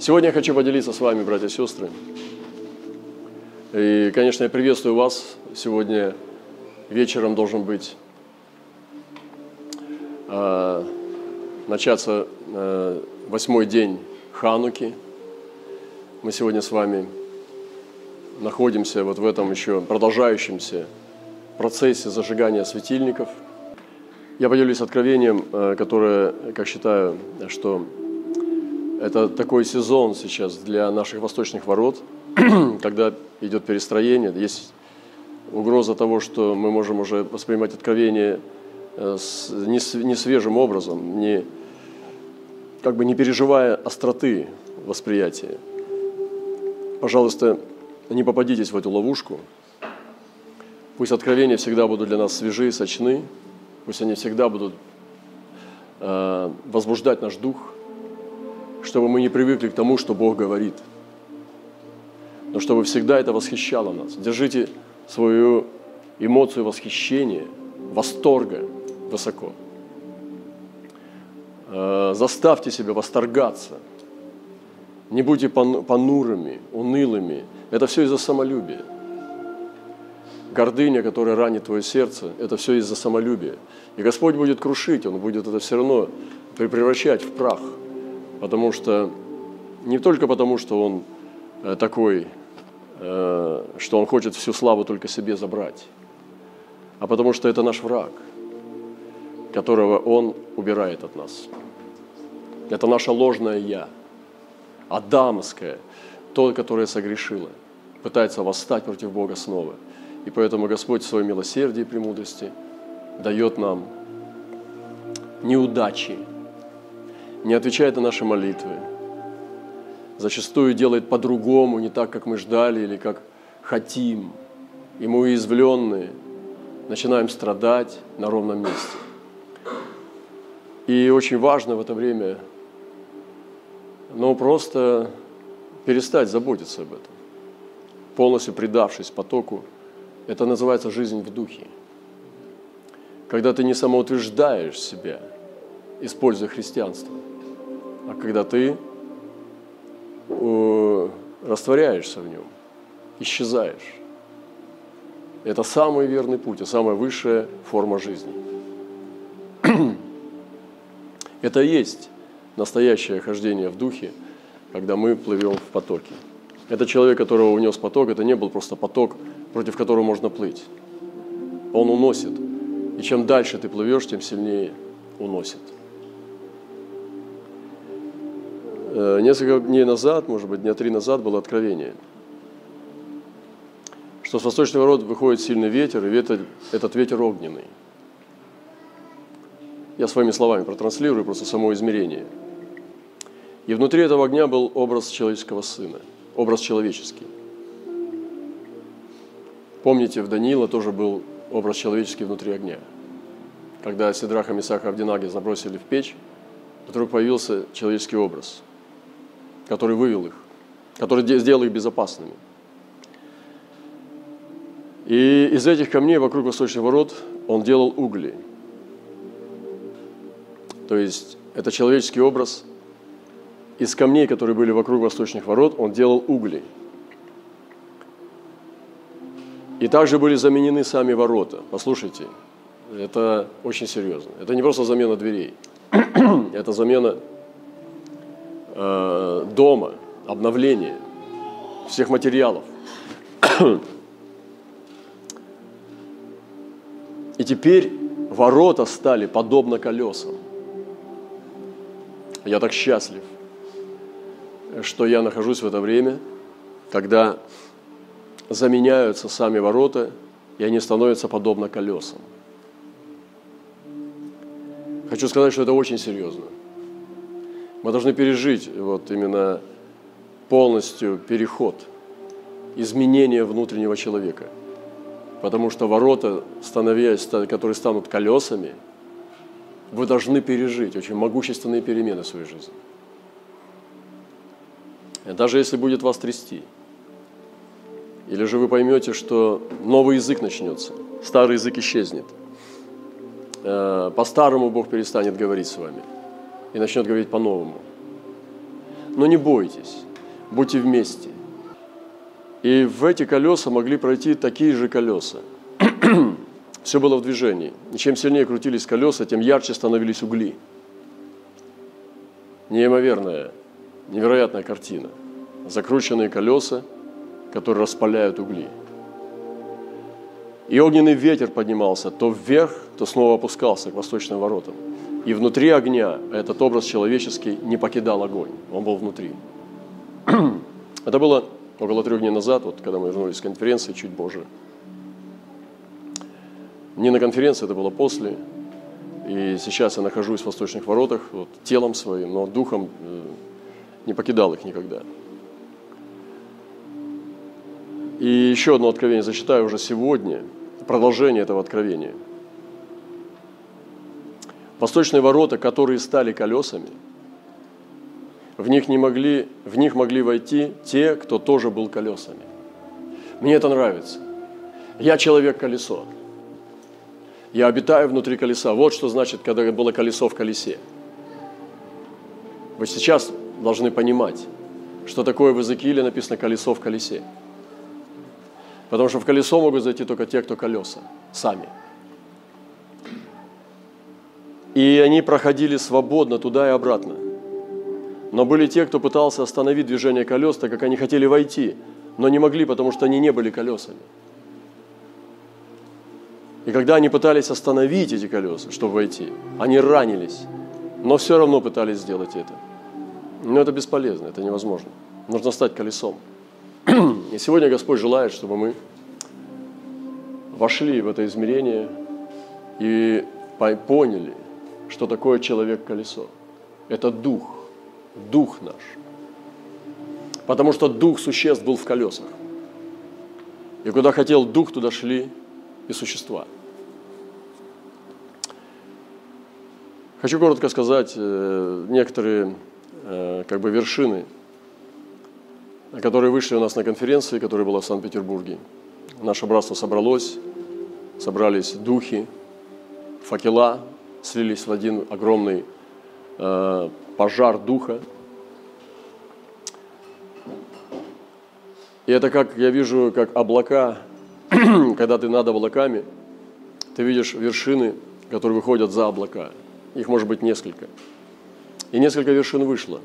Сегодня я хочу поделиться с вами, братья и сестры. И, конечно, я приветствую вас. Сегодня вечером должен быть э, начаться э, восьмой день Хануки. Мы сегодня с вами находимся вот в этом еще продолжающемся процессе зажигания светильников. Я поделюсь откровением, э, которое, как считаю, что это такой сезон сейчас для наших восточных ворот, когда идет перестроение. Есть угроза того, что мы можем уже воспринимать откровение э, не свежим образом, не, как бы не переживая остроты восприятия. Пожалуйста, не попадитесь в эту ловушку. Пусть откровения всегда будут для нас свежи, сочны. Пусть они всегда будут э, возбуждать наш дух, чтобы мы не привыкли к тому, что Бог говорит. Но чтобы всегда это восхищало нас. Держите свою эмоцию восхищения, восторга высоко. Э, заставьте себя восторгаться. Не будьте понурыми, унылыми, это все из-за самолюбия. Гордыня, которая ранит твое сердце, это все из-за самолюбия. И Господь будет крушить, Он будет это все равно превращать в прах. Потому что, не только потому, что Он э, такой, э, что Он хочет всю славу только себе забрать, а потому что это наш враг, которого Он убирает от нас. Это наше ложное «я», адамское, то, которое согрешило пытается восстать против Бога снова. И поэтому Господь в своем милосердии и премудрости дает нам неудачи, не отвечает на наши молитвы, зачастую делает по-другому, не так, как мы ждали или как хотим. И мы уязвленные начинаем страдать на ровном месте. И очень важно в это время, ну, просто перестать заботиться об этом полностью предавшись потоку, это называется жизнь в духе. Когда ты не самоутверждаешь себя, используя христианство, а когда ты э, растворяешься в нем, исчезаешь. Это самый верный путь и самая высшая форма жизни. Это и есть настоящее хождение в духе, когда мы плывем в потоке. Это человек, которого унес поток, это не был просто поток, против которого можно плыть. Он уносит. И чем дальше ты плывешь, тем сильнее уносит. Несколько дней назад, может быть, дня три назад было откровение, что с восточного рода выходит сильный ветер, и ветер, этот ветер огненный. Я своими словами протранслирую просто само измерение. И внутри этого огня был образ человеческого сына – образ человеческий. Помните, в Даниила тоже был образ человеческий внутри огня. Когда Сидраха, Месаха, Авдинаги забросили в печь, вдруг появился человеческий образ, который вывел их, который сделал их безопасными. И из этих камней вокруг восточных ворот он делал угли. То есть это человеческий образ, из камней, которые были вокруг восточных ворот, он делал угли. И также были заменены сами ворота. Послушайте, это очень серьезно. Это не просто замена дверей, это замена э, дома, обновление всех материалов. И теперь ворота стали подобно колесам. Я так счастлив – что я нахожусь в это время, когда заменяются сами ворота, и они становятся подобно колесам. Хочу сказать, что это очень серьезно. Мы должны пережить вот именно полностью переход, изменение внутреннего человека. Потому что ворота, становясь, которые станут колесами, вы должны пережить очень могущественные перемены в своей жизни. Даже если будет вас трясти. Или же вы поймете, что новый язык начнется, старый язык исчезнет. Э, по-старому Бог перестанет говорить с вами и начнет говорить по-новому. но не бойтесь, будьте вместе. И в эти колеса могли пройти такие же колеса. Все было в движении. И чем сильнее крутились колеса, тем ярче становились угли. Неимоверная, невероятная картина. Закрученные колеса, которые распаляют угли. И огненный ветер поднимался то вверх, то снова опускался к восточным воротам. И внутри огня этот образ человеческий не покидал огонь, он был внутри. Это было около трех дней назад, вот, когда мы вернулись с конференции, чуть позже. Не на конференции, это было после. И сейчас я нахожусь в восточных воротах, вот, телом своим, но духом э, не покидал их никогда. И еще одно откровение зачитаю уже сегодня, продолжение этого откровения. Восточные ворота, которые стали колесами – в них, не могли, в них могли войти те, кто тоже был колесами. Мне это нравится. Я человек-колесо. Я обитаю внутри колеса. Вот что значит, когда было колесо в колесе. Вы сейчас должны понимать, что такое в Иезекииле написано «колесо в колесе». Потому что в колесо могут зайти только те, кто колеса, сами. И они проходили свободно туда и обратно – но были те, кто пытался остановить движение колес, так как они хотели войти, но не могли, потому что они не были колесами. И когда они пытались остановить эти колеса, чтобы войти, они ранились, но все равно пытались сделать это. Но это бесполезно, это невозможно. Нужно стать колесом. И сегодня Господь желает, чтобы мы вошли в это измерение и поняли, что такое человек-колесо. Это дух – дух наш. Потому что дух существ был в колесах. И куда хотел дух, туда шли и существа. Хочу коротко сказать э, некоторые э, как бы вершины, которые вышли у нас на конференции, которая была в Санкт-Петербурге. Наше братство собралось, собрались духи, факела, слились в один огромный э, пожар духа. И это как, я вижу, как облака, когда ты над облаками, ты видишь вершины, которые выходят за облака. Их может быть несколько. И несколько вершин вышло.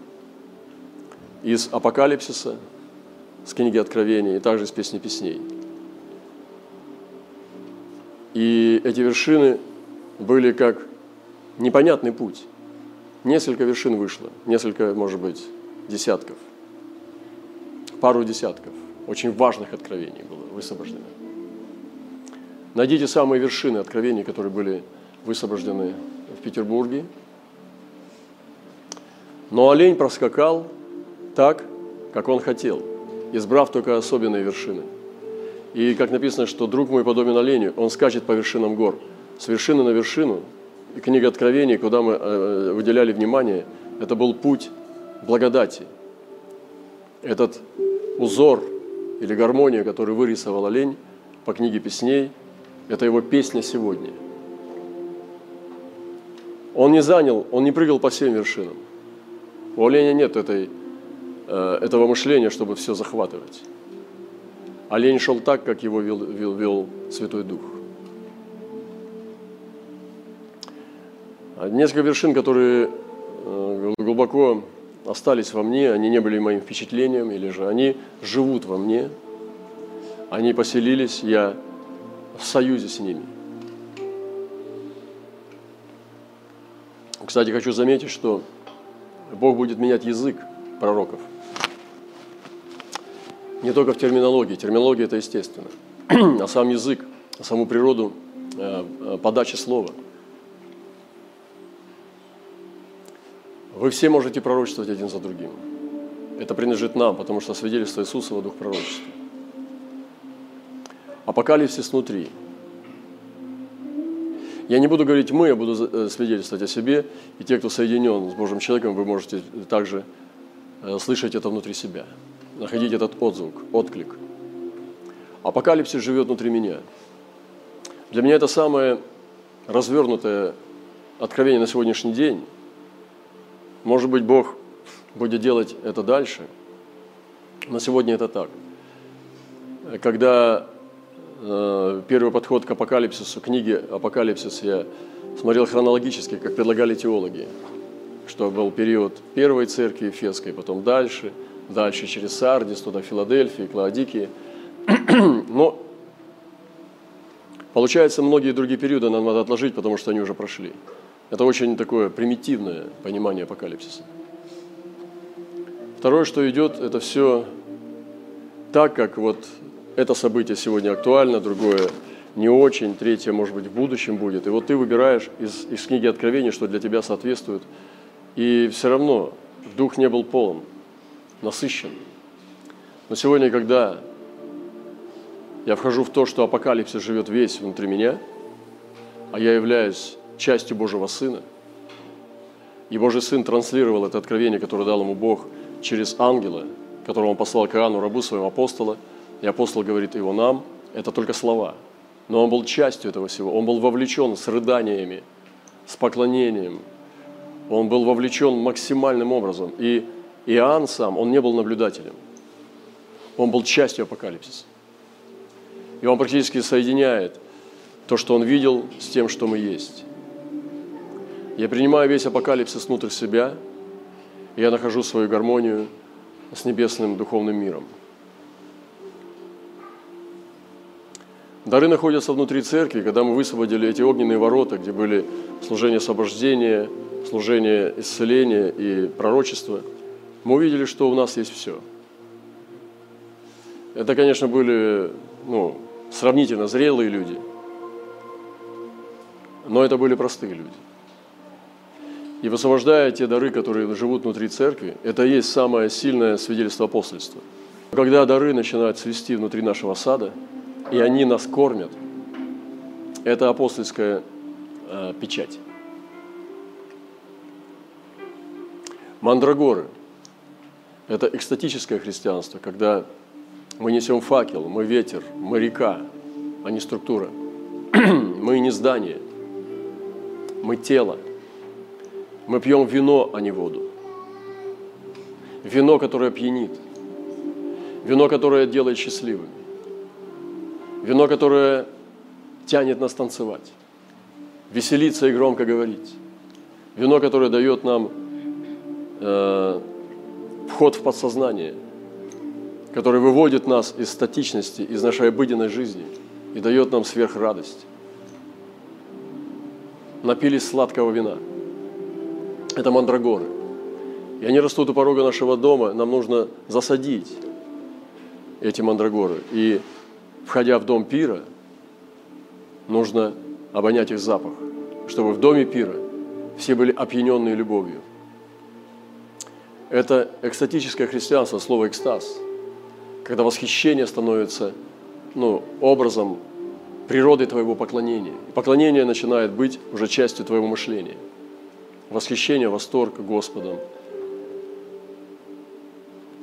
Из Апокалипсиса, с книги Откровения и также из Песни Песней. И эти вершины были как непонятный путь несколько вершин вышло, несколько, может быть, десятков, пару десятков очень важных откровений было высвобождено. Найдите самые вершины откровений, которые были высвобождены в Петербурге. Но олень проскакал так, как он хотел, избрав только особенные вершины. И как написано, что друг мой подобен оленю, он скачет по вершинам гор, с вершины на вершину, книга Откровений, куда мы э, выделяли внимание, это был путь благодати. Этот узор или гармония, который вырисовал олень по книге песней, это его песня сегодня. Он не занял, он не прыгал по всем вершинам. У оленя нет этой, э, этого мышления, чтобы все захватывать. Олень шел так, как его вел, вел, вел Святой Дух. Несколько вершин, которые э, глубоко остались во мне, они не были моим впечатлением, или же они живут во мне, они поселились, я в союзе с ними. Кстати, хочу заметить, что Бог будет менять язык пророков. Не только в терминологии. Терминология – это естественно. А сам язык, саму природу э, э, подачи слова – Вы все можете пророчествовать один за другим. Это принадлежит нам, потому что свидетельство Иисуса во дух пророчества. Апокалипсис внутри. Я не буду говорить мы, я буду э, свидетельствовать о себе, и те, кто соединен с Божьим человеком, вы можете также э, слышать это внутри себя, находить этот отзвук, отклик. Апокалипсис живет внутри меня. Для меня это самое развернутое откровение на сегодняшний день, может быть, Бог будет делать это дальше. Но сегодня это так. Когда э, первый подход к апокалипсису, книге «Апокалипсис» я смотрел хронологически, как предлагали теологи, что был период первой церкви Ефесской, потом дальше, дальше через Сардис, туда Филадельфии, Клаодикии. Но получается, многие другие периоды нам надо отложить, потому что они уже прошли. Это очень такое примитивное понимание апокалипсиса. Второе, что идет, это все так, как вот это событие сегодня актуально, другое не очень, третье, может быть, в будущем будет. И вот ты выбираешь из, из книги Откровения, что для тебя соответствует. И все равно дух не был полон, насыщен. Но сегодня, когда я вхожу в то, что апокалипсис живет весь внутри меня, а я являюсь частью Божьего Сына, и Божий Сын транслировал это откровение, которое дал ему Бог через ангела, которого он послал к Иоанну, рабу своему апостола, и апостол говорит его нам, это только слова. Но он был частью этого всего, он был вовлечен с рыданиями, с поклонением, он был вовлечен максимальным образом. И Иоанн сам, он не был наблюдателем, он был частью апокалипсиса. И он практически соединяет то, что он видел, с тем, что мы есть. Я принимаю весь апокалипсис внутрь себя, и я нахожу свою гармонию с небесным духовным миром. Дары находятся внутри церкви, когда мы высвободили эти огненные ворота, где были служение освобождения, служение исцеления и пророчества, мы увидели, что у нас есть все. Это, конечно, были ну, сравнительно зрелые люди, но это были простые люди. И высвобождая те дары, которые живут внутри церкви, это и есть самое сильное свидетельство апостольства. Когда дары начинают свести внутри нашего сада, и они нас кормят, это апостольская э, печать. Мандрагоры – это экстатическое христианство, когда мы несем факел, мы ветер, мы река, а не структура. мы не здание, мы тело – мы пьем вино, а не воду. Вино, которое пьянит. Вино, которое делает счастливыми. Вино, которое тянет нас танцевать. Веселиться и громко говорить. Вино, которое дает нам э, вход в подсознание, которое выводит нас из статичности, из нашей обыденной жизни и дает нам сверхрадость. Напились сладкого вина – это мандрагоры. И они растут у порога нашего дома, нам нужно засадить эти мандрагоры. И, входя в дом пира, нужно обонять их запах, чтобы в доме пира все были опьяненные любовью. Это экстатическое христианство, слово «экстаз», когда восхищение становится ну, образом природы твоего поклонения. И поклонение начинает быть уже частью твоего мышления – восхищение, восторг Господом,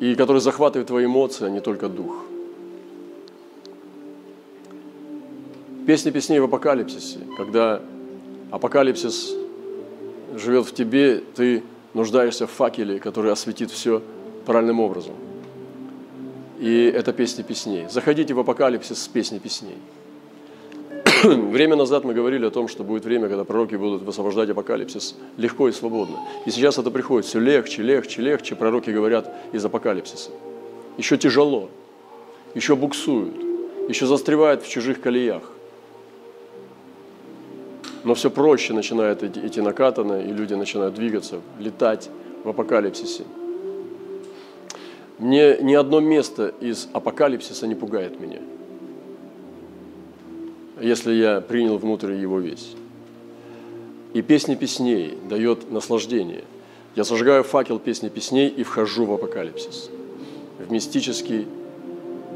и который захватывает твои эмоции, а не только дух. Песни песней в апокалипсисе, когда апокалипсис живет в тебе, ты нуждаешься в факеле, который осветит все правильным образом. И это песни песней. Заходите в апокалипсис с песни песней. Время назад мы говорили о том, что будет время, когда пророки будут высвобождать апокалипсис легко и свободно. И сейчас это приходит все легче, легче, легче. Пророки говорят из апокалипсиса. Еще тяжело, еще буксуют, еще застревают в чужих колеях. Но все проще начинает идти накатанно, и люди начинают двигаться, летать в апокалипсисе. Мне ни одно место из апокалипсиса не пугает меня – если я принял внутрь его весь. И песни песней дает наслаждение. Я зажигаю факел песни песней и вхожу в апокалипсис. В мистический,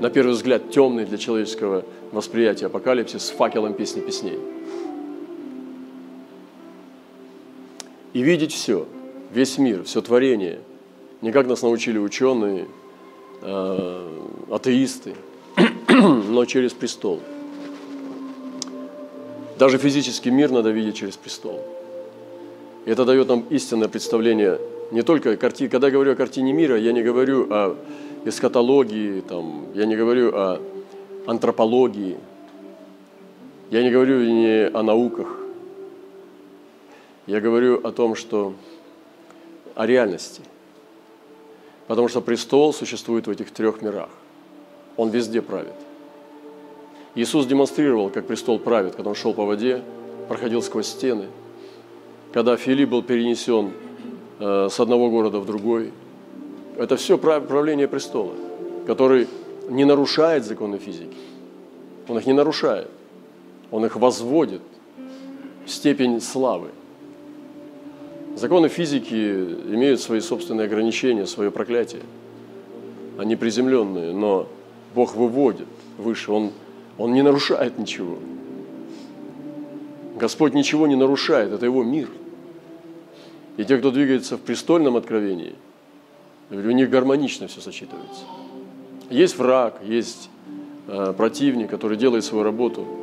на первый взгляд, темный для человеческого восприятия апокалипсис с факелом песни песней. И видеть все, весь мир, все творение, не как нас научили ученые, э, атеисты, но через престол – даже физический мир надо видеть через престол. И это дает нам истинное представление Не только картина, когда я говорю о картине мира, я не говорю о эскатологии, там, я не говорю о антропологии, я не говорю не о науках. Я говорю о том, что о реальности. Потому что престол существует в этих трех мирах. Он везде правит. Иисус демонстрировал, как престол правит, когда он шел по воде, проходил сквозь стены. Когда Филипп был перенесен э, с одного города в другой. Это все правление престола, который не нарушает законы физики. Он их не нарушает. Он их возводит в степень славы. Законы физики имеют свои собственные ограничения, свое проклятие. Они приземленные, но Бог выводит выше, Он, он не нарушает ничего. Господь ничего не нарушает, это Его мир. И те, кто двигается в престольном откровении, у них гармонично все сочетывается. Есть враг, есть э, противник, который делает свою работу –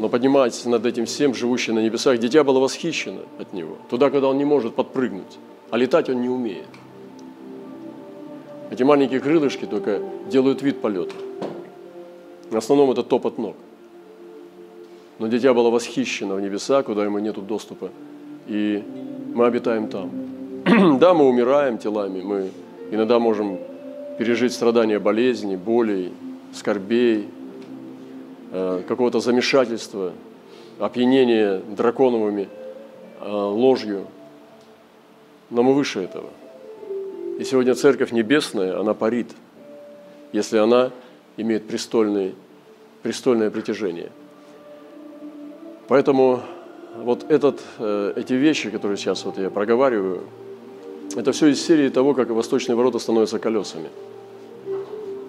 но поднимается над этим всем, живущий на небесах, дитя было восхищено от него, туда, куда он не может подпрыгнуть, а летать он не умеет. Эти маленькие крылышки только делают вид полета. В основном это топот ног. Но дитя было восхищено в небеса, куда ему нет доступа, и мы обитаем там. да, мы умираем телами, мы иногда можем пережить страдания болезней, болей, скорбей, Э, какого-то замешательства, опьянения драконовыми э, ложью. Но мы выше этого. И сегодня Церковь Небесная, она парит, если она имеет престольное, престольное притяжение. Поэтому вот этот, э, эти вещи, которые сейчас вот я проговариваю, это все из серии того, как восточные ворота становятся колесами.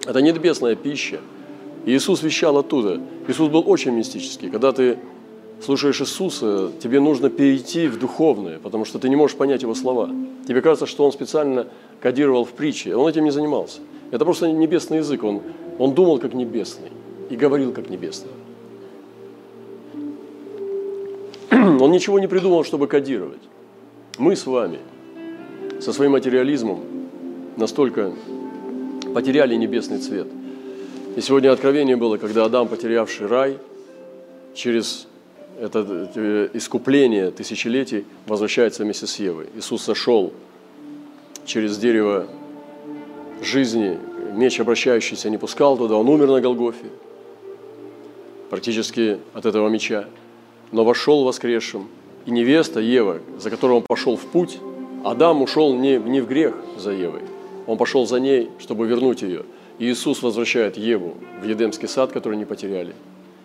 Это небесная пища – Иисус вещал оттуда. Иисус был очень мистический. Когда ты слушаешь Иисуса, тебе нужно перейти в духовное, потому что ты не можешь понять Его слова. Тебе кажется, что Он специально кодировал в притче. Он этим не занимался. Это просто небесный язык. Он, он думал как небесный и говорил как небесный. Он ничего не придумал, чтобы кодировать. Мы с вами со своим материализмом настолько потеряли небесный цвет – и сегодня откровение было, когда Адам, потерявший рай, через это э, искупление тысячелетий возвращается вместе с Евой. Иисус сошел через дерево жизни, меч обращающийся не пускал туда, он умер на Голгофе, практически от этого меча, но вошел воскресшим. И невеста Ева, за которой он пошел в путь, Адам ушел не, не в грех за Евой, он пошел за ней, чтобы вернуть ее – Иисус возвращает Еву в Едемский сад, который не потеряли.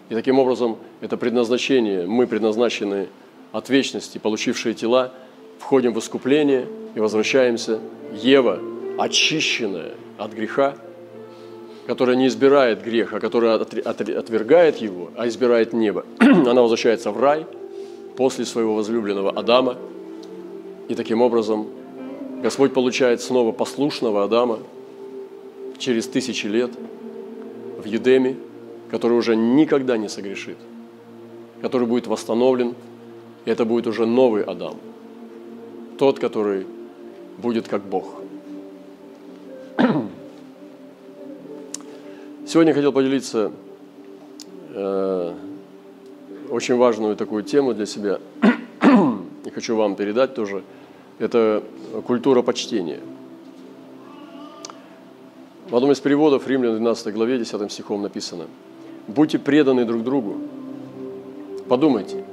И таким образом это предназначение, мы предназначены от вечности, получившие тела, входим в искупление и возвращаемся. Ева, очищенная от греха, которая не избирает грех, а которая отвергает его, а избирает небо, она возвращается в рай после своего возлюбленного Адама. И таким образом Господь получает снова послушного Адама, через тысячи лет в Едеме, который уже никогда не согрешит, который будет восстановлен, и это будет уже новый Адам, тот, который будет как Бог. Сегодня хотел поделиться э, очень важную такую тему для себя, и хочу вам передать тоже. Это культура почтения – в одном из переводов Римлян 12 главе 10 стихом написано «Будьте преданы друг другу». Подумайте,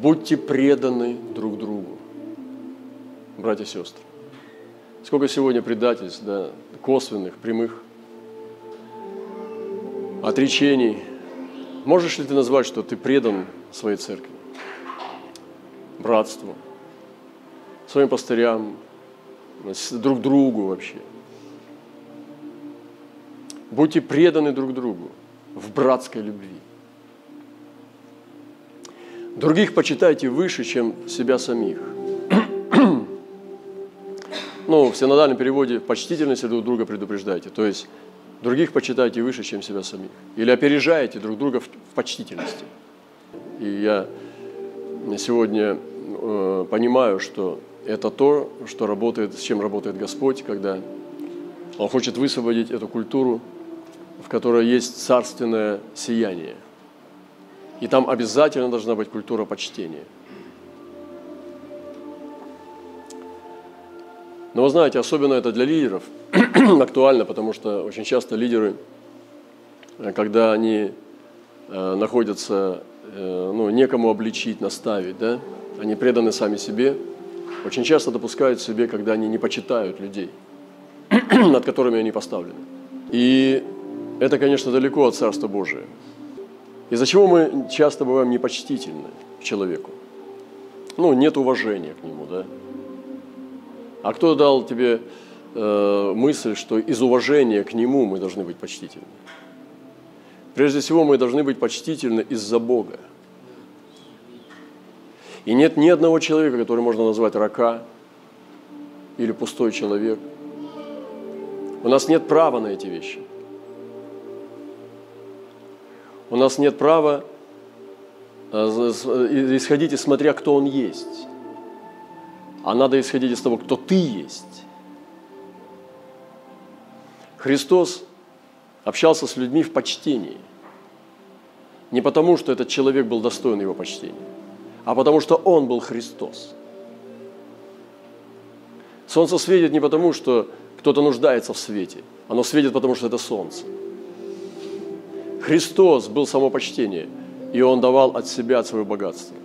будьте преданы друг другу, братья и сестры. Сколько сегодня предательств, да, косвенных, прямых, отречений. Можешь ли ты назвать, что ты предан своей церкви, братству, своим пастырям, друг другу вообще – Будьте преданы друг другу в братской любви. Других почитайте выше, чем себя самих. Ну, в синодальном переводе почтительности друг друга предупреждайте. То есть других почитайте выше, чем себя самих. Или опережаете друг друга в почтительности. И я сегодня э, понимаю, что это то, что работает, с чем работает Господь, когда Он хочет высвободить эту культуру, в которой есть царственное сияние. И там обязательно должна быть культура почтения. Но вы знаете, особенно это для лидеров актуально, потому что очень часто лидеры, когда они э, находятся, э, ну, некому обличить, наставить, да, они преданы сами себе, очень часто допускают себе, когда они не почитают людей, над которыми они поставлены. И это, конечно, далеко от Царства Божия. Из-за чего мы часто бываем непочтительны к человеку. Ну, нет уважения к нему, да. А кто дал тебе э, мысль, что из уважения к нему мы должны быть почтительны? Прежде всего, мы должны быть почтительны из-за Бога. И нет ни одного человека, который можно назвать рака или пустой человек. У нас нет права на эти вещи. У нас нет права э, исходить из смотря, кто он есть. А надо исходить из того, кто ты есть. Христос общался с людьми в почтении. Не потому, что этот человек был достоин его почтения, а потому, что он был Христос. Солнце светит не потому, что кто-то нуждается в свете. Оно светит, потому что это солнце. Христос был само почтение, и Он давал от себя, от своего богатства.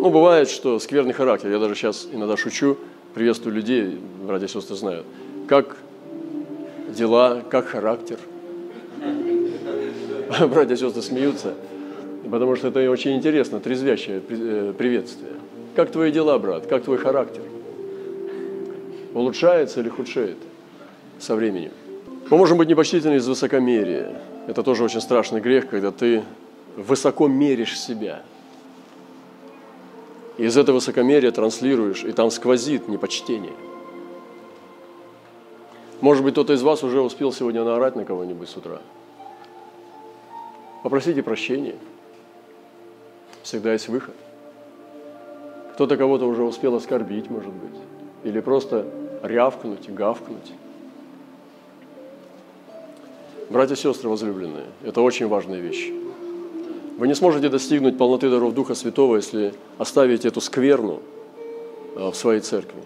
Ну, бывает, что скверный характер. Я даже сейчас иногда шучу, приветствую людей, братья и сестры знают. Как дела, как характер. Братья и сестры смеются, потому что это очень интересно, трезвящее э, приветствие. Как твои дела, брат? Как твой характер? Улучшается или худшеет со временем? Мы можем быть непочтительны из высокомерия. Это тоже очень страшный грех, когда ты высоко меришь себя – и из этого высокомерия транслируешь, и там сквозит непочтение. Может быть, кто-то из вас уже успел сегодня наорать на кого-нибудь с утра. Попросите прощения. Всегда есть выход. Кто-то кого-то уже успел оскорбить, может быть. Или просто рявкнуть, гавкнуть. Братья и сестры возлюбленные, это очень важная вещь. Вы не сможете достигнуть полноты даров Духа Святого, если оставите эту скверну э, в своей церкви.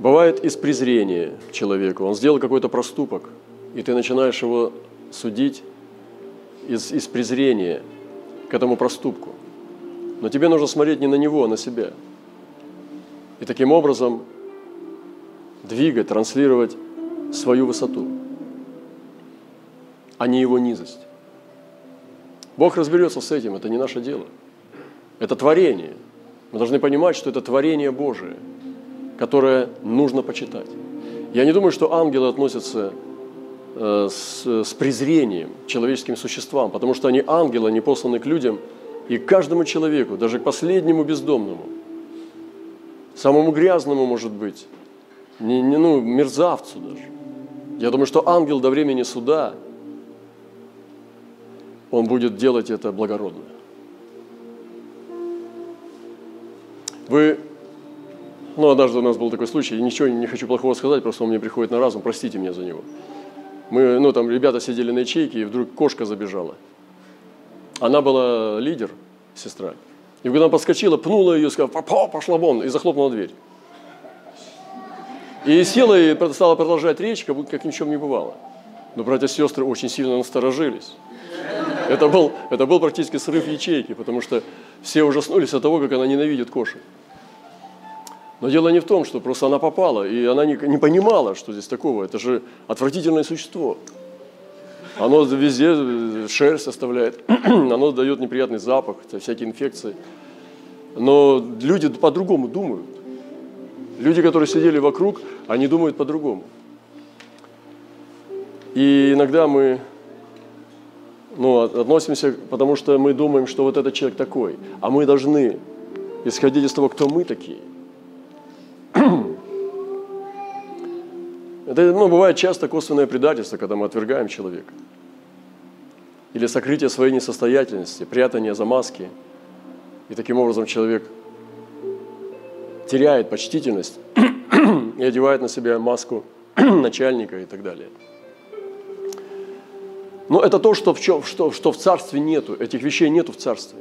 Бывает из презрения человеку. Он сделал какой-то проступок, и ты начинаешь его судить из, из презрения к этому проступку. Но тебе нужно смотреть не на него, а на себя. И таким образом двигать, транслировать свою высоту а не его низость. Бог разберется с этим, это не наше дело. Это творение. Мы должны понимать, что это творение Божие, которое нужно почитать. Я не думаю, что ангелы относятся э, с, презрением к человеческим существам, потому что они ангелы, они посланы к людям и каждому человеку, даже к последнему бездомному, самому грязному, может быть, не, не, ну, мерзавцу даже. Я думаю, что ангел до времени суда – он будет делать это благородно. Вы, ну, однажды у нас был такой случай, я ничего не хочу плохого сказать, просто он мне приходит на разум, простите меня за него. Мы, ну, там ребята сидели на ячейке, и вдруг кошка забежала. Она была лидер, сестра. И когда она подскочила, пнула ее, сказала, пошла вон, и захлопнула дверь. И села и стала продолжать речь, как будто как ни в чем не бывало. Но братья и сестры очень сильно насторожились. Это был, это был практически срыв ячейки, потому что все ужаснулись от того, как она ненавидит кошек. Но дело не в том, что просто она попала, и она не, не понимала, что здесь такого. Это же отвратительное существо. Оно везде шерсть оставляет, оно дает неприятный запах, всякие инфекции. Но люди по-другому думают. Люди, которые сидели вокруг, они думают по-другому. И иногда мы ну, относимся, потому что мы думаем, что вот этот человек такой. А мы должны исходить из того, кто мы такие. Это ну, бывает часто косвенное предательство, когда мы отвергаем человека. или сокрытие своей несостоятельности, прятание за маски. И таким образом человек теряет почтительность и одевает на себя маску начальника и так далее. Но это то, что в, чем, что, что в царстве нету, этих вещей нету в царстве.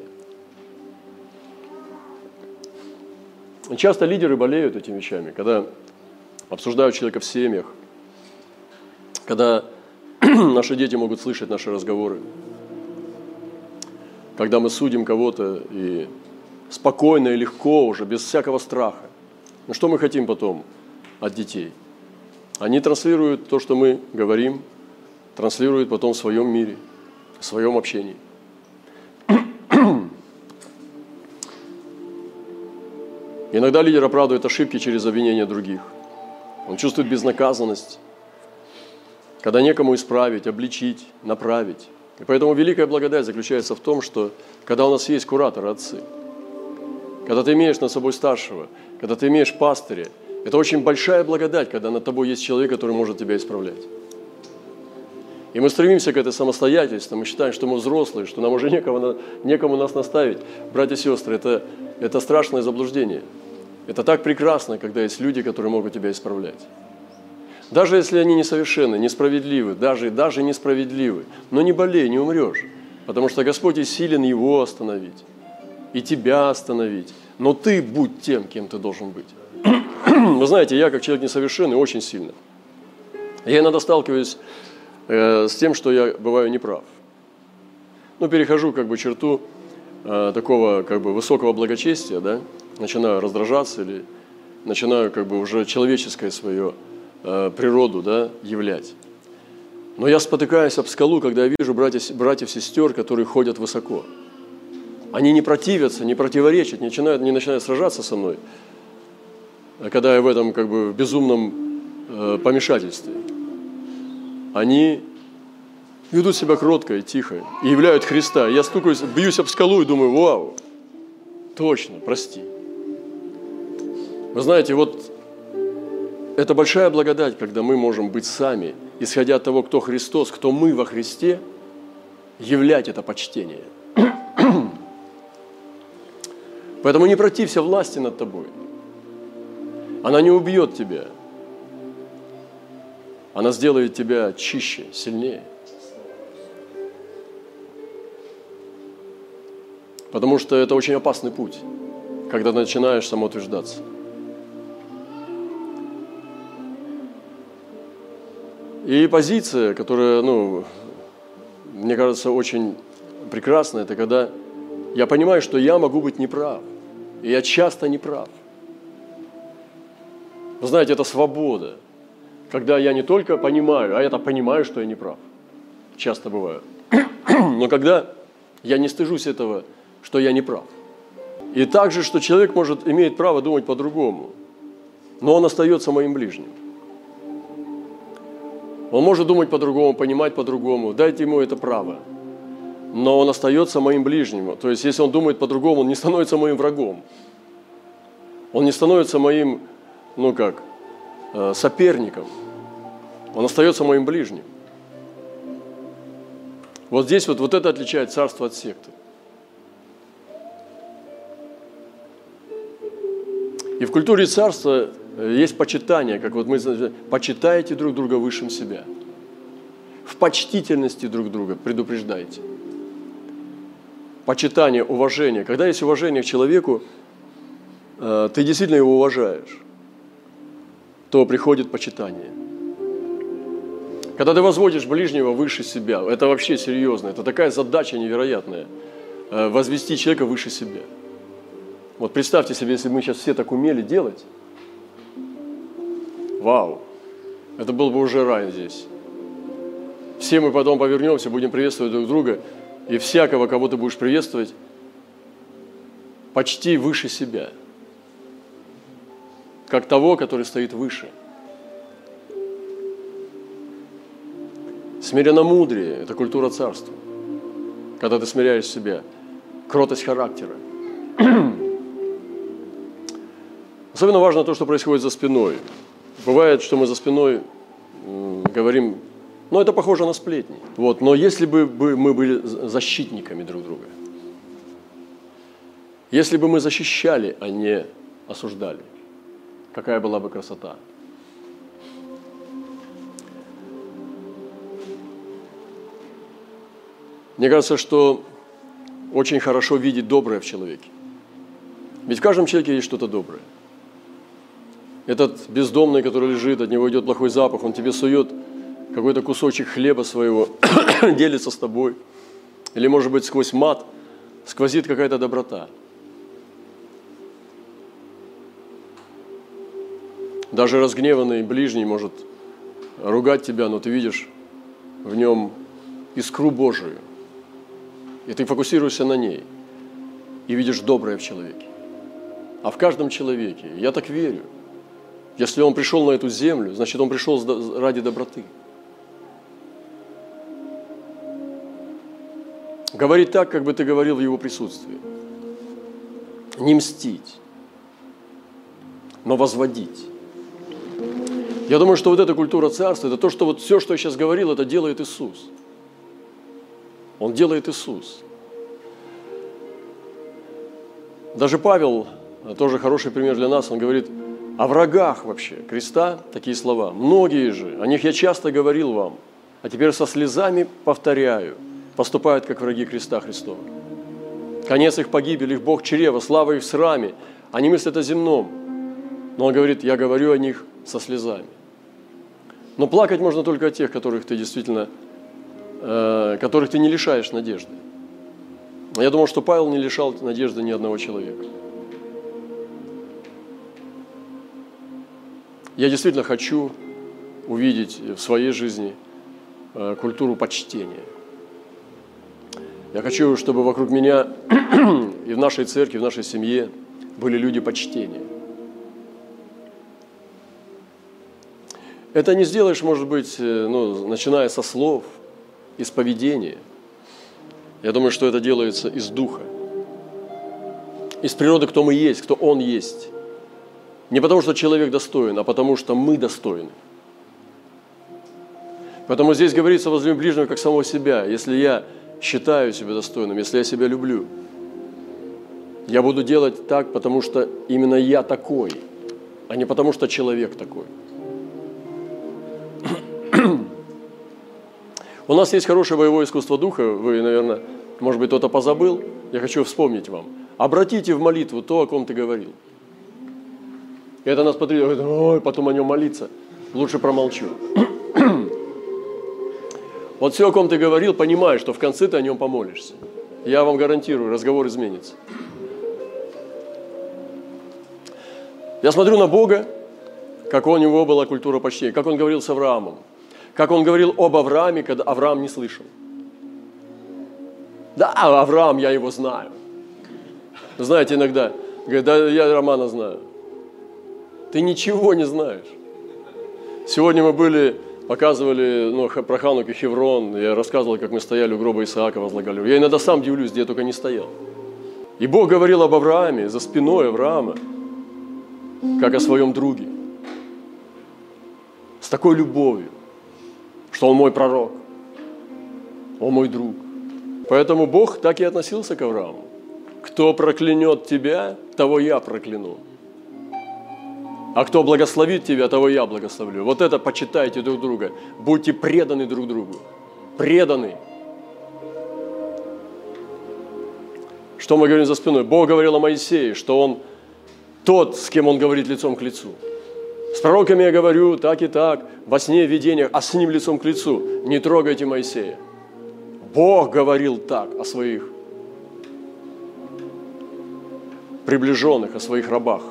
Часто лидеры болеют этими вещами, когда обсуждают человека в семьях, когда наши дети могут слышать наши разговоры, когда мы судим кого-то и спокойно и легко уже, без всякого страха. Ну что мы хотим потом от детей? Они транслируют то, что мы говорим, транслируют потом в своем мире, в своем общении. Иногда лидер оправдывает ошибки через обвинение других. Он чувствует безнаказанность, когда некому исправить, обличить, направить. И поэтому великая благодать заключается в том, что когда у нас есть кураторы, отцы, когда ты имеешь над собой старшего, когда ты имеешь пастыря, это очень большая благодать, когда над тобой есть человек, который может тебя исправлять. И мы стремимся к этой самостоятельности, мы считаем, что мы взрослые, что нам уже некому, некому нас наставить. Братья и сестры, это, это страшное заблуждение. Это так прекрасно, когда есть люди, которые могут тебя исправлять. Даже если они несовершенны, несправедливы, даже, даже несправедливы, но не болей, не умрешь, потому что Господь и силен его остановить, и тебя остановить. Но ты будь тем, кем ты должен быть. Вы знаете, я как человек несовершенный очень сильно. Я иногда сталкиваюсь э, с тем, что я бываю неправ. Ну, перехожу как бы черту э, такого как бы высокого благочестия, да, начинаю раздражаться или начинаю как бы уже человеческое свое э, природу да, являть. Но я спотыкаюсь об скалу, когда я вижу братьев, братьев сестер, которые ходят высоко. Они не противятся, не противоречат, не начинают, не начинают сражаться со мной, когда я в этом как бы безумном э, помешательстве. Они ведут себя кротко и тихо, и являют Христа. Я стукаюсь, бьюсь об скалу и думаю, вау, точно, прости. Вы знаете, вот это большая благодать, когда мы можем быть сами, исходя от того, кто Христос, кто мы во Христе, являть это почтение. Поэтому не протився власти над тобой. Она не убьет тебя. Она сделает тебя чище, сильнее. Потому что это очень опасный путь, когда начинаешь самоутверждаться. И позиция, которая, ну, мне кажется, очень прекрасная, это когда я понимаю, что я могу быть неправ. И я часто неправ. Вы знаете, это свобода. Когда я не только понимаю, а я понимаю, что я неправ. Часто бывает. Но когда я не стыжусь этого, что я неправ. И также, что человек может, имеет право думать по-другому, но он остается моим ближним. Он может думать по-другому, понимать по-другому. Дайте ему это право. Но он остается моим ближним. То есть, если он думает по-другому, он не становится моим врагом. Он не становится моим, ну как, соперником. Он остается моим ближним. Вот здесь вот, вот это отличает царство от секты. И в культуре царства Э, есть почитание, как вот мы почитаете друг друга высшим себя. В почтительности друг друга предупреждайте. Почитание, уважение. Когда есть уважение к человеку, э, ты действительно его уважаешь, то приходит почитание. Когда ты возводишь ближнего выше себя, это вообще серьезно, это такая задача невероятная, э, возвести человека выше себя. Вот представьте себе, если мы сейчас все так умели делать, Вау! Это был бы уже рай здесь. Все мы потом повернемся, будем приветствовать друг друга, и всякого, кого ты будешь приветствовать, почти выше себя, как того, который стоит выше. Смиренно-мудрее – это культура царства, когда ты смиряешь себя, кротость характера. Особенно важно то, что происходит за спиной. Бывает, что мы за спиной говорим Но это похоже на сплетни. Вот. Но если бы мы были защитниками друг друга, если бы мы защищали, а не осуждали, какая была бы красота. Мне кажется, что очень хорошо видеть доброе в человеке. Ведь в каждом человеке есть что-то доброе. Этот бездомный, который лежит, от него идет плохой запах, он тебе сует какой-то кусочек хлеба своего, делится с тобой. Или, может быть, сквозь мат сквозит какая-то доброта. Даже разгневанный ближний может ругать тебя, но ты видишь в нем искру Божию. И ты фокусируешься на ней и видишь доброе в человеке. А в каждом человеке, я так верю, если он пришел на эту землю, значит он пришел ради доброты. Говорить так, как бы ты говорил в его присутствии. Не мстить, но возводить. Я думаю, что вот эта культура царства, это то, что вот все, что я сейчас говорил, это делает Иисус. Он делает Иисус. Даже Павел, тоже хороший пример для нас, он говорит о врагах вообще креста, такие слова. Многие же, о них я часто говорил вам, а теперь со слезами повторяю, поступают как враги креста Христова. Конец их погибели, их Бог чрева, слава их в сраме. Они мыслят о земном. Но он говорит, я говорю о них со слезами. Но плакать можно только о тех, которых ты действительно, э, которых ты не лишаешь надежды. Я думал, что Павел не лишал надежды ни одного человека. Я действительно хочу увидеть в своей жизни э, культуру почтения. Я хочу, чтобы вокруг меня и в нашей церкви, в нашей семье были люди почтения – Это не сделаешь, может быть, э, ну, начиная со слов, из поведения. Я думаю, что это делается из духа. Из природы, кто мы есть, кто Он есть. Не потому, что человек достоин, а потому, что мы достойны. Поэтому здесь говорится возлюби ближнего как самого себя. Если я считаю себя достойным, если я себя люблю, я буду делать так, потому что именно я такой, а не потому, что человек такой. У нас есть хорошее боевое искусство духа, вы, наверное, может быть, кто-то позабыл, я хочу вспомнить вам. Обратите в молитву то, о ком ты говорил. И это нас потребует, ой, потом о нем молиться. Лучше промолчу. Вот все, о ком ты говорил, понимаешь, что в конце ты о нем помолишься. Я вам гарантирую, разговор изменится. Я смотрю на Бога, как у него была культура почтения, как он говорил с Авраамом как он говорил об Аврааме, когда Авраам не слышал. Да, Авраам, я его знаю. Знаете, иногда, говорит, да, я Романа знаю. Ты ничего не знаешь. Сегодня мы были, показывали ну, про Хануку Хеврон, я рассказывал, как мы стояли у гроба Исаака, возлагали. Я иногда сам дивлюсь, где я только не стоял. И Бог говорил об Аврааме, за спиной Авраама, как о своем друге. С такой любовью что он мой пророк, он мой друг. Поэтому Бог так и относился к Аврааму. Кто проклянет тебя, того я прокляну. А кто благословит тебя, того я благословлю. Вот это почитайте друг друга. Будьте преданы друг другу. Преданы. Что мы говорим за спиной? Бог говорил о Моисее, что он тот, с кем он говорит лицом к лицу. С пророками я говорю так и так, во сне, в видениях, а с ним лицом к лицу. Не трогайте Моисея. Бог говорил так о своих приближенных, о своих рабах.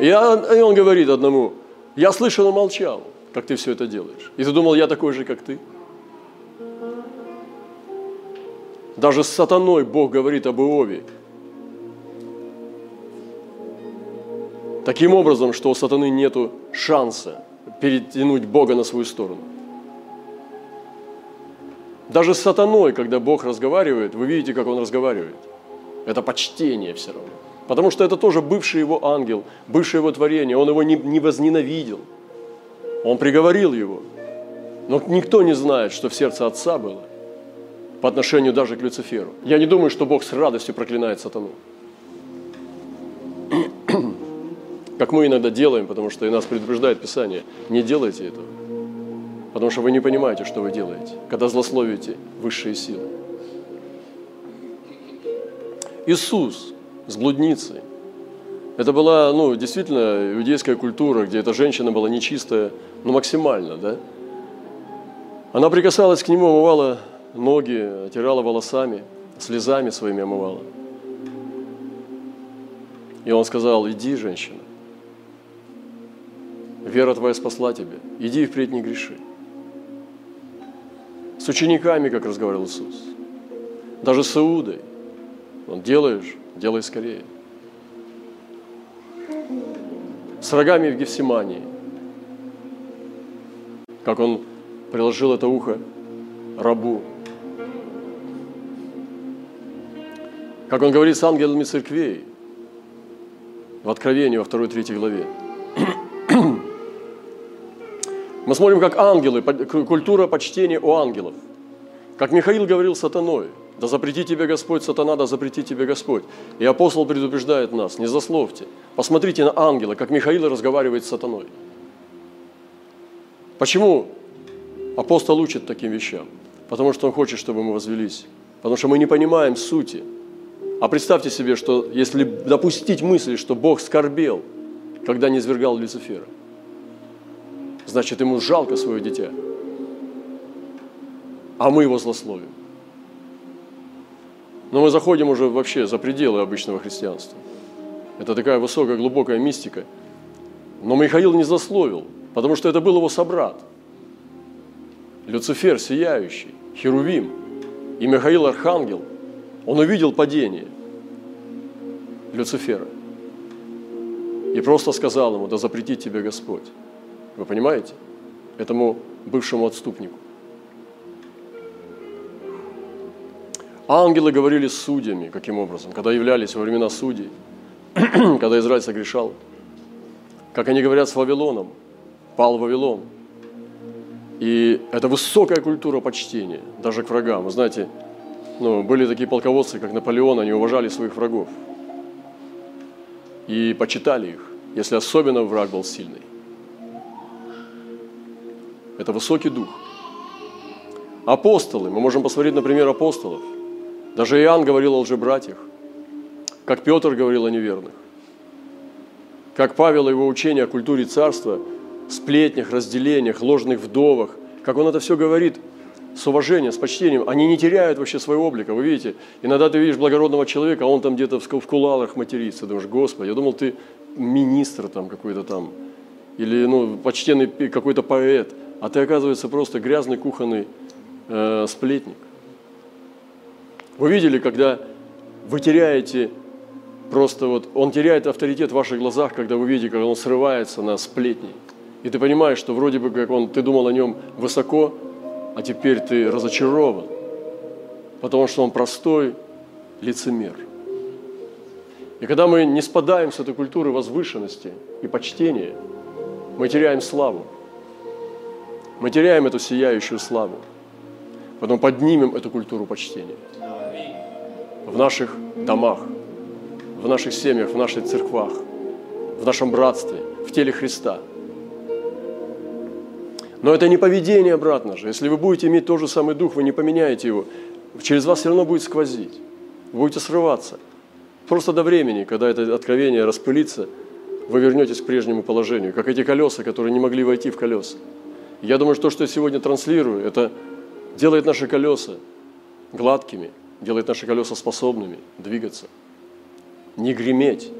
И он говорит одному, я слышал и молчал, как ты все это делаешь. И ты думал, я такой же, как ты? Даже с сатаной Бог говорит об Иове, Таким образом, что у сатаны нет шанса перетянуть Бога на свою сторону. Даже с сатаной, когда Бог разговаривает, вы видите, как он разговаривает. Это почтение все равно. Потому что это тоже бывший его ангел, бывшее его творение. Он его не, не возненавидел. Он приговорил его. Но никто не знает, что в сердце Отца было по отношению даже к Люциферу. Я не думаю, что Бог с радостью проклинает сатану. Как мы иногда делаем, потому что и нас предупреждает Писание, не делайте этого. Потому что вы не понимаете, что вы делаете, когда злословите высшие силы. Иисус с блудницей. Это была, ну, действительно, иудейская культура, где эта женщина была нечистая, ну, максимально, да? Она прикасалась к нему, омывала ноги, отирала волосами, слезами своими омывала. И он сказал, иди, женщина, вера твоя спасла тебя, иди и впредь не греши. С учениками, как разговаривал Иисус, даже с Иудой. Он делаешь, делай скорее. С рогами в Гефсимании, как он приложил это ухо рабу. Как он говорит с ангелами церквей в Откровении во 2-3 главе. Мы смотрим, как ангелы, культура почтения у ангелов. Как Михаил говорил сатаной, да запрети тебе Господь, сатана, да запрети тебе Господь. И апостол предупреждает нас, не засловьте. Посмотрите на ангела, как Михаил разговаривает с сатаной. Почему Апостол учит таким вещам, потому что он хочет, чтобы мы возвелись, потому что мы не понимаем сути. А представьте себе, что если допустить мысль, что Бог скорбел, когда не извергал Люцифера, значит, ему жалко свое дитя, а мы его злословим. Но мы заходим уже вообще за пределы обычного христианства. Это такая высокая, глубокая мистика. Но Михаил не злословил, потому что это был его собрат – Люцифер сияющий, Херувим и Михаил Архангел, он увидел падение Люцифера и просто сказал ему, да запретит тебе Господь. Вы понимаете? Этому бывшему отступнику. Ангелы говорили с судьями, каким образом, когда являлись во времена судей, когда Израиль согрешал, как они говорят с Вавилоном, пал Вавилон – и это высокая культура почтения, даже к врагам. Вы знаете, ну, были такие полководцы, как Наполеон, они уважали своих врагов. И почитали их, если особенно враг был сильный. Это высокий дух. Апостолы, мы можем посмотреть, например, апостолов. Даже Иоанн говорил о лжебратьях, как Петр говорил о неверных, как Павел его учение о культуре царства – сплетнях, разделениях, ложных вдовах, как он это все говорит с уважением, с почтением, они не теряют вообще своего облика. Вы видите, иногда ты видишь благородного человека, а он там где-то в кулалах матерится. Думаешь, Господи, я думал, ты министр там какой-то там, или ну, почтенный какой-то поэт, а ты, оказывается, просто грязный кухонный э, сплетник. Вы видели, когда вы теряете просто вот, он теряет авторитет в ваших глазах, когда вы видите, как он срывается на сплетни. И ты понимаешь, что вроде бы как он, ты думал о нем высоко, а теперь ты разочарован, потому что он простой лицемер. И когда мы не спадаем с этой культуры возвышенности и почтения, мы теряем славу. Мы теряем эту сияющую славу. Потом поднимем эту культуру почтения в наших домах, в наших семьях, в наших церквах, в нашем братстве, в теле Христа – но это не поведение обратно же. Если вы будете иметь тот же самый дух, вы не поменяете его, через вас все равно будет сквозить. Вы будете срываться. Просто до времени, когда это откровение распылится, вы вернетесь к прежнему положению, как эти колеса, которые не могли войти в колеса. Я думаю, что то, что я сегодня транслирую, это делает наши колеса гладкими, делает наши колеса способными двигаться. Не греметь,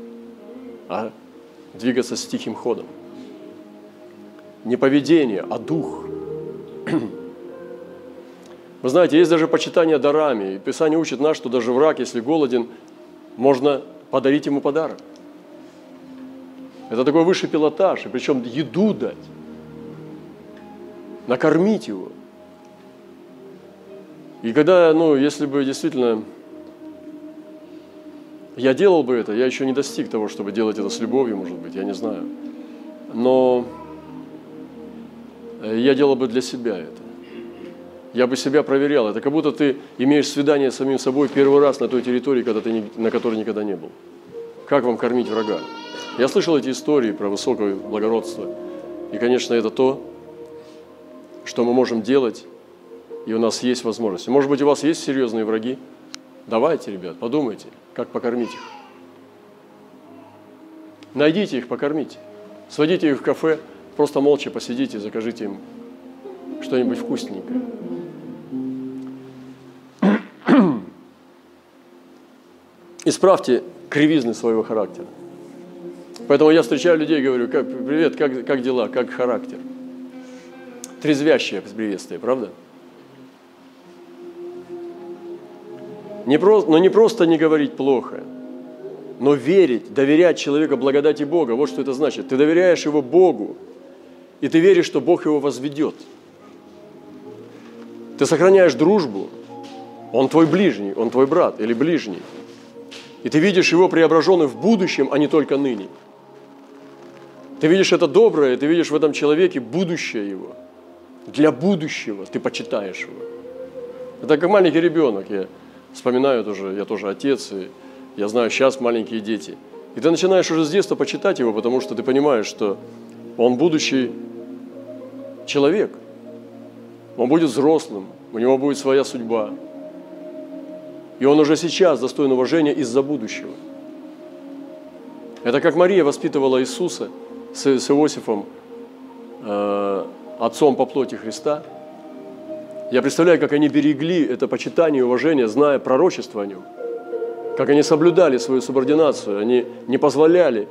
а двигаться с тихим ходом не поведение, а дух. Вы знаете, есть даже почитание дарами. И Писание учит нас, что даже враг, если голоден, можно подарить ему подарок. Это такой высший пилотаж, и причем еду дать, накормить его. И когда, ну, если бы действительно я делал бы это, я еще не достиг того, чтобы делать это с любовью, может быть, я не знаю. Но э, я делал бы для себя это. Я бы себя проверял. Это как будто ты имеешь свидание с самим собой первый раз на той территории, когда ты, на которой никогда не был. Как вам кормить врага? Я слышал эти истории про высокое благородство. И, конечно, это то, что мы можем делать, и у нас есть возможность. Может быть, у вас есть серьезные враги? Давайте, ребят, подумайте, как покормить их. Найдите их, покормите. Сводите их в кафе, просто молча посидите, закажите им что-нибудь вкусненькое. Исправьте кривизны своего характера. Поэтому я встречаю людей и говорю, как, привет, как, как дела, как характер? Трезвящее приветствие, правда? Не про, но не просто не говорить плохо, но верить, доверять человеку благодати Бога. Вот что это значит. Ты доверяешь его Богу, и ты веришь, что Бог его возведет. Ты сохраняешь дружбу. Он твой ближний, он твой брат или ближний. И ты видишь его преображенным в будущем, а не только ныне. Ты видишь это доброе, ты видишь в этом человеке будущее его. Для будущего ты почитаешь его. Это как маленький ребенок. Я вспоминаю тоже, я тоже отец, и я знаю сейчас маленькие дети. И ты начинаешь уже с детства почитать его, потому что ты понимаешь, что он будущий человек. Он будет взрослым, у него будет своя судьба. И он уже сейчас достоин уважения из-за будущего. Это как Мария воспитывала Иисуса с, с Иосифом, э, отцом по плоти Христа. Я представляю, как они берегли это почитание и уважение, зная пророчество о нем. Как они соблюдали свою субординацию, они не позволяли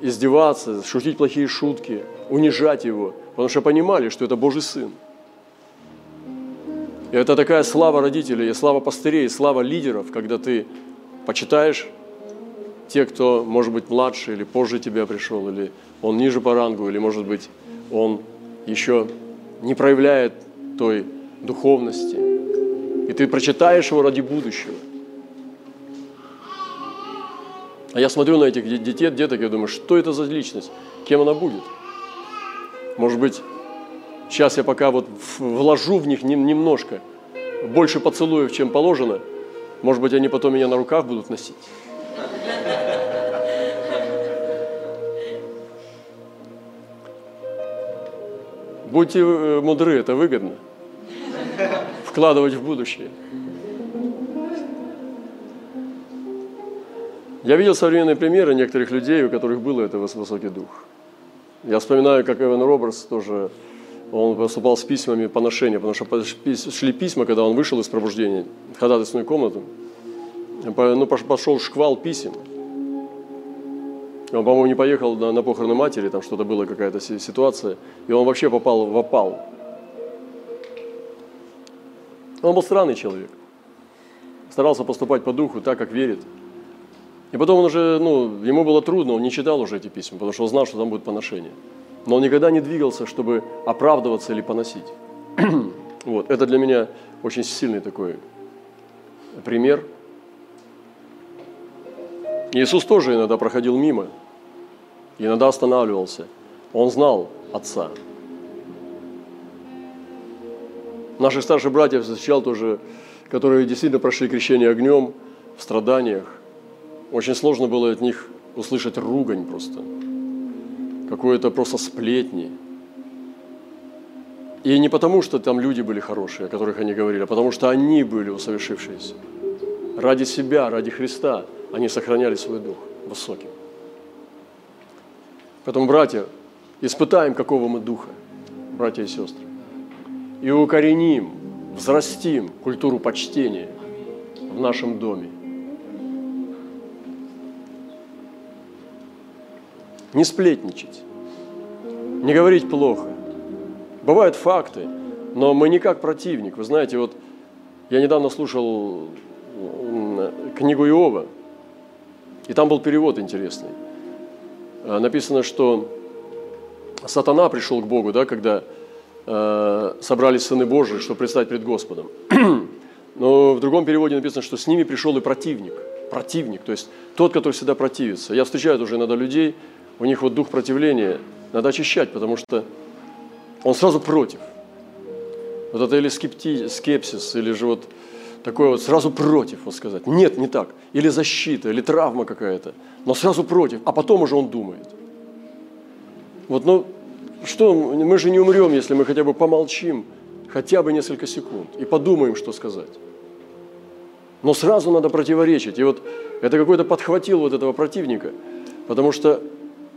издеваться, шутить плохие шутки, унижать его, потому что понимали, что это Божий Сын. И это такая слава родителей, и слава пастырей, и слава лидеров, когда ты почитаешь те, кто, может быть, младше или позже тебя пришел, или он ниже по рангу, или, может быть, он еще не проявляет той духовности. И ты прочитаешь его ради будущего. А я смотрю на этих детей, деток, я думаю, что это за личность, кем она будет. Может быть, Сейчас я пока вот вложу в них немножко, больше поцелуев, чем положено. Может быть, они потом меня на руках будут носить. Будьте э, мудры, это выгодно. Вкладывать в будущее. Я видел современные примеры некоторых людей, у которых был это высокий дух. Я вспоминаю, как Эван Робертс тоже он выступал с письмами поношения, потому что шли письма, когда он вышел из пробуждения, в ходатайственную комнату. Ну, пошел шквал писем. Он, по-моему, не поехал на, на похороны матери, там что-то было, какая-то ситуация, и он вообще попал в опал. Он был странный человек. Старался поступать по духу так, как верит. И потом он уже, ну, ему было трудно, он не читал уже эти письма, потому что он знал, что там будет поношение но он никогда не двигался, чтобы оправдываться или поносить. вот, это для меня очень сильный такой пример. Иисус тоже иногда проходил мимо, иногда останавливался. Он знал Отца. Наших старших братьев встречал тоже, которые действительно прошли крещение огнем в страданиях. Очень сложно было от них услышать ругань просто какое-то просто сплетни. И не потому, что там люди были хорошие, о которых они говорили, а потому что они были усовершившиеся. Ради себя, ради Христа они сохраняли свой дух высоким. Поэтому, братья, испытаем, какого мы духа, братья и сестры, и укореним, взрастим культуру почтения в нашем доме – не сплетничать, не говорить плохо. Бывают факты, но мы не как противник. Вы знаете, вот я недавно слушал книгу Иова, и там был перевод интересный. А, написано, что сатана пришел к Богу, да, когда э, собрались сыны Божии, чтобы предстать пред Господом. Но в другом переводе написано, что с ними пришел и противник. Противник, то есть тот, который всегда противится. Я встречаю уже иногда людей, у них вот дух противления надо очищать, потому что Он сразу против. Вот это или скепти, скепсис, или же вот такое вот сразу против, вот сказать. Нет, не так. Или защита, или травма какая-то. Но сразу против, а потом уже он думает. Вот, ну, что, мы же не умрем, если мы хотя бы помолчим, хотя бы несколько секунд, и подумаем, что сказать. Но сразу надо противоречить. И вот это какой-то подхватил вот этого противника, потому что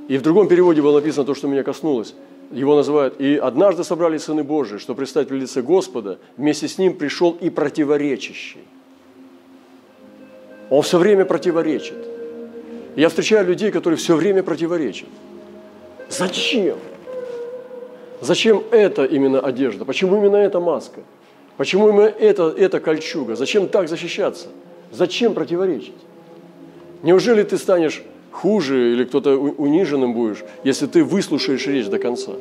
и в другом переводе было написано то, что меня коснулось. Его называют «И однажды собрались сыны Божии, что предстать в лице Господа, вместе с ним пришел и противоречащий». Он все время противоречит. Я встречаю людей, которые все время противоречат. Зачем? Зачем это именно одежда? Почему именно эта маска? Почему именно это, эта кольчуга? Зачем так защищаться? Зачем противоречить? Неужели ты станешь хуже или кто-то униженным будешь, если ты выслушаешь речь до конца.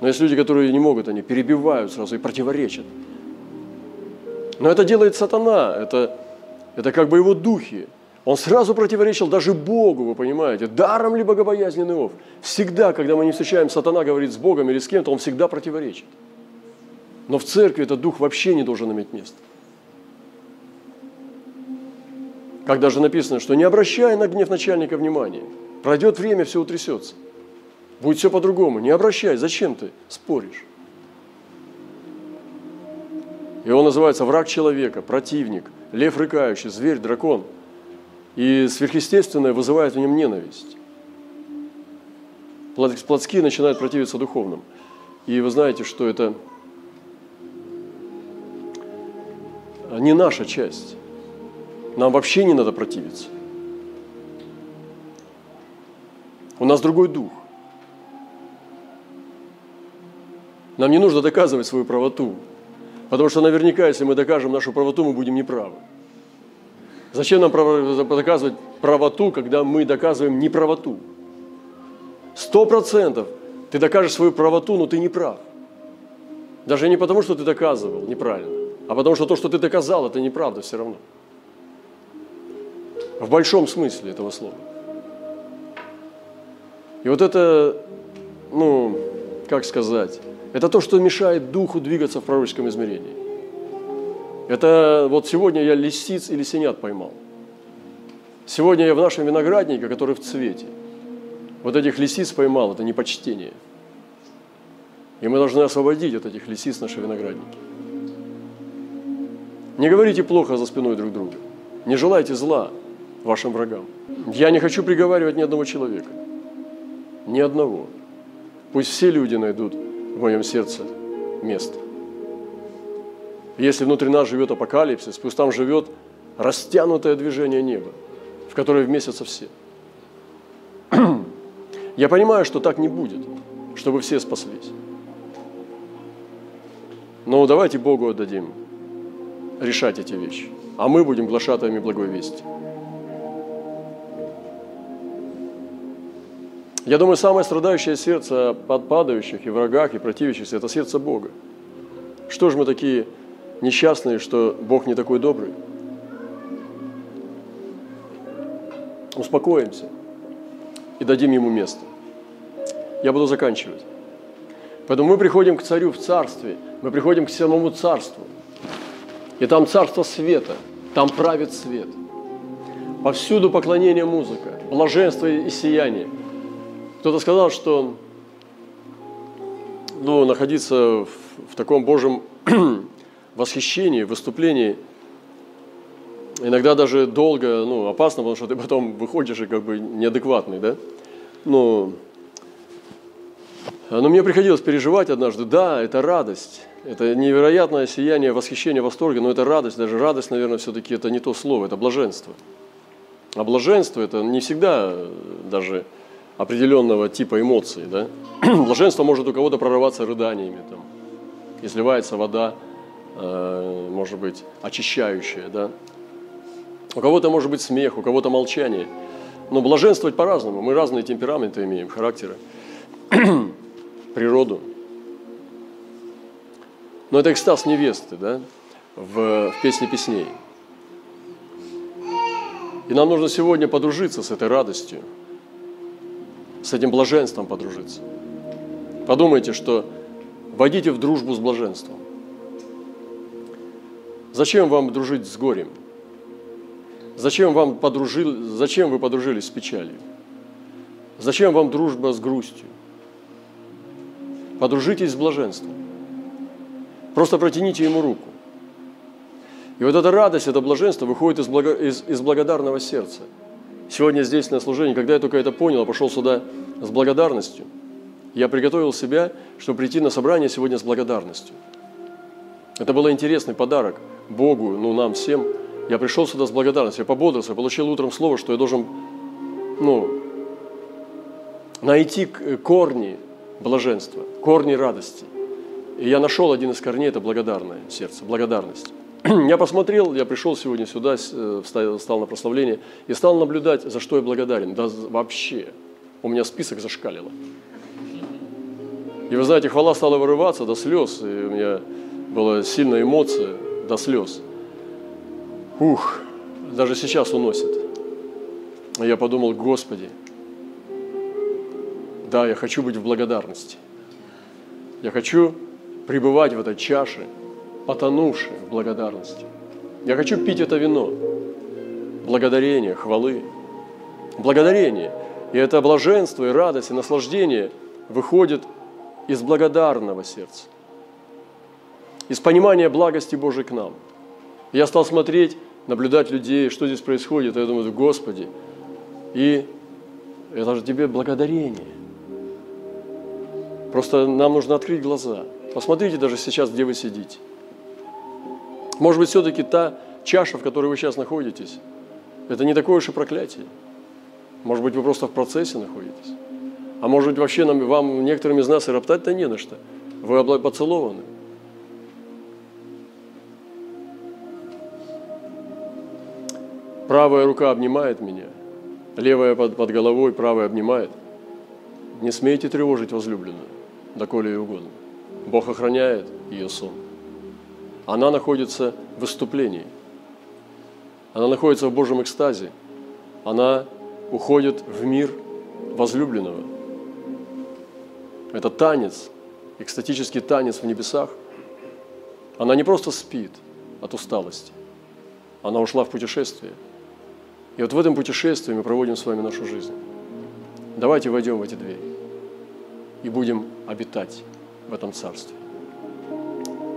Но есть люди, которые не могут, они перебивают сразу и противоречат. Но это делает сатана, это, это как бы его духи. Он сразу противоречил даже Богу, вы понимаете, даром ли богобоязненный Ов. Всегда, когда мы не встречаем, сатана говорит с Богом или с кем-то, он всегда противоречит. Но в церкви этот дух вообще не должен иметь места. Как даже написано, что не обращай на гнев начальника внимания. Пройдет время, все утрясется. Будет все по-другому. Не обращай. Зачем ты споришь? И он называется враг человека, противник, лев рыкающий, зверь, дракон. И сверхъестественное вызывает в нем ненависть. Плотские начинают противиться духовным. И вы знаете, что это не наша часть. Нам вообще не надо противиться. У нас другой дух. Нам не нужно доказывать свою правоту, потому что наверняка, если мы докажем нашу правоту, мы будем неправы. Зачем нам доказывать правоту, когда мы доказываем неправоту? Сто процентов ты докажешь свою правоту, но ты не прав. Даже не потому, что ты доказывал неправильно, а потому что то, что ты доказал, это неправда все равно. В большом смысле этого слова. И вот это, ну, как сказать, это то, что мешает духу двигаться в пророческом измерении. Это вот сегодня я лисиц или синят поймал. Сегодня я в нашем винограднике, который в цвете. Вот этих лисиц поймал, это непочтение. И мы должны освободить от этих лисиц наши виноградники. Не говорите плохо за спиной друг друга. Не желайте зла вашим врагам. Я не хочу приговаривать ни одного человека. Ни одного. Пусть все люди найдут в моем сердце место. Если внутри нас живет апокалипсис, пусть там живет растянутое движение неба, в которое вместятся все. Я понимаю, что так не будет, чтобы все спаслись. Но давайте Богу отдадим решать эти вещи, а мы будем глашатаями благой вести. Я думаю, самое страдающее сердце от падающих и врагах, и противящихся – это сердце Бога. Что же мы такие несчастные, что Бог не такой добрый? Успокоимся и дадим Ему место. Я буду заканчивать. Поэтому мы приходим к царю в царстве, мы приходим к самому царству. И там царство света, там правит свет. Повсюду поклонение музыка, блаженство и сияние – кто-то сказал, что ну, находиться в, в таком Божьем восхищении, выступлении, иногда даже долго, ну, опасно, потому что ты потом выходишь и как бы неадекватный, да? Но, но мне приходилось переживать однажды, да, это радость, это невероятное сияние, восхищение, восторга, но это радость, даже радость, наверное, все-таки это не то слово, это блаженство. А блаженство это не всегда даже определенного типа эмоций. Да? Блаженство может у кого-то прорываться рыданиями, там, изливается вода, э, может быть, очищающая. Да? У кого-то может быть смех, у кого-то молчание. Но блаженствовать по-разному. Мы разные темпераменты имеем, характеры, природу. Но это экстаз невесты да? в, в песне песней. И нам нужно сегодня подружиться с этой радостью – с этим блаженством подружиться. Подумайте, что Войдите в дружбу с блаженством. Зачем вам дружить с горем? Зачем, вам подружили, зачем вы подружились с печалью? Зачем вам дружба с грустью? Подружитесь с блаженством. Просто протяните ему руку. И вот эта радость, это блаженство выходит из, благо, из, из благодарного сердца. Сегодня здесь на служении, когда я только это понял, пошел сюда с благодарностью, я приготовил себя, чтобы прийти на собрание сегодня с благодарностью. Это был интересный подарок Богу, ну нам всем. Я пришел сюда с благодарностью, я пободрился, получил утром слово, что я должен ну, найти корни блаженства, корни радости. И я нашел один из корней, это благодарное сердце, благодарность. Я посмотрел, я пришел сегодня сюда, э, встал на прославление и стал наблюдать, за что я благодарен. Да вообще, у меня список зашкалило. И вы знаете, хвала стала вырываться до слез, и у меня была сильная эмоция до слез. Ух, даже сейчас уносит. Я подумал, Господи, да, я хочу быть в благодарности. Я хочу пребывать в этой чаше, потонувшей в благодарности. Я хочу пить это вино. Благодарение, хвалы. Благодарение. И это блаженство, и радость, и наслаждение выходит из благодарного сердца. Из понимания благости Божией к нам. Я стал смотреть, наблюдать людей, что здесь происходит. И я думаю, Господи, и это же тебе благодарение. Просто нам нужно открыть глаза. Посмотрите даже сейчас, где вы сидите. Может быть, все-таки та чаша, в которой вы сейчас находитесь, это не такое уж и проклятие. Может быть, вы просто в процессе находитесь. А может быть, вообще нам, вам, некоторым из нас и роптать-то не на что. Вы поцелованы. Правая рука обнимает меня, левая под, под головой, правая обнимает. Не смейте тревожить возлюбленную доколе ей угодно. Бог охраняет ее сон. Она находится в выступлении. Она находится в Божьем экстазе. Она уходит в мир возлюбленного. Это танец, экстатический танец в небесах. Она не просто спит от усталости. Она ушла в путешествие. И вот в этом путешествии мы проводим с вами нашу жизнь. Давайте войдем в эти двери и будем обитать в этом царстве.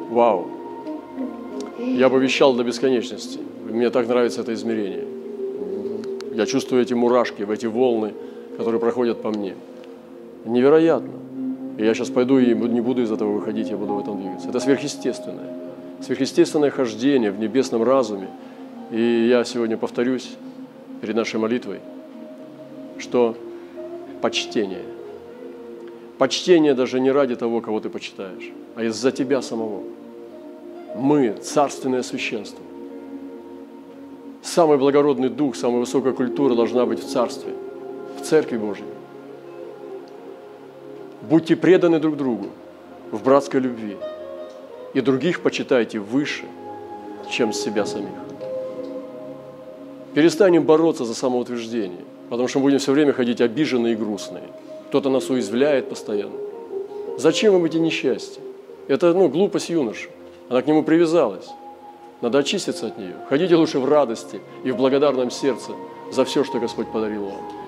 Вау! Я бы вещал до бесконечности. Мне так нравится это измерение. Я чувствую эти мурашки, эти волны, которые проходят по мне. Невероятно. И я сейчас пойду и не буду из этого выходить, я буду в этом двигаться. Это сверхъестественное. Сверхъестественное хождение в небесном разуме. И я сегодня повторюсь перед нашей молитвой, что почтение – Почтение даже не ради того, кого ты почитаешь, а из-за тебя самого. Мы – царственное священство. Самый благородный дух, самая высокая культура должна быть в царстве, в церкви Божьей. Будьте преданы друг другу в братской любви, и других почитайте выше, чем себя самих. Перестанем бороться за самоутверждение, потому что мы будем все время ходить обиженные и грустные – кто-то нас уязвляет постоянно. Зачем им эти несчастья? Это ну, глупость юноши. Она к нему привязалась. Надо очиститься от нее. Ходите лучше в радости и в благодарном сердце за все, что Господь подарил вам.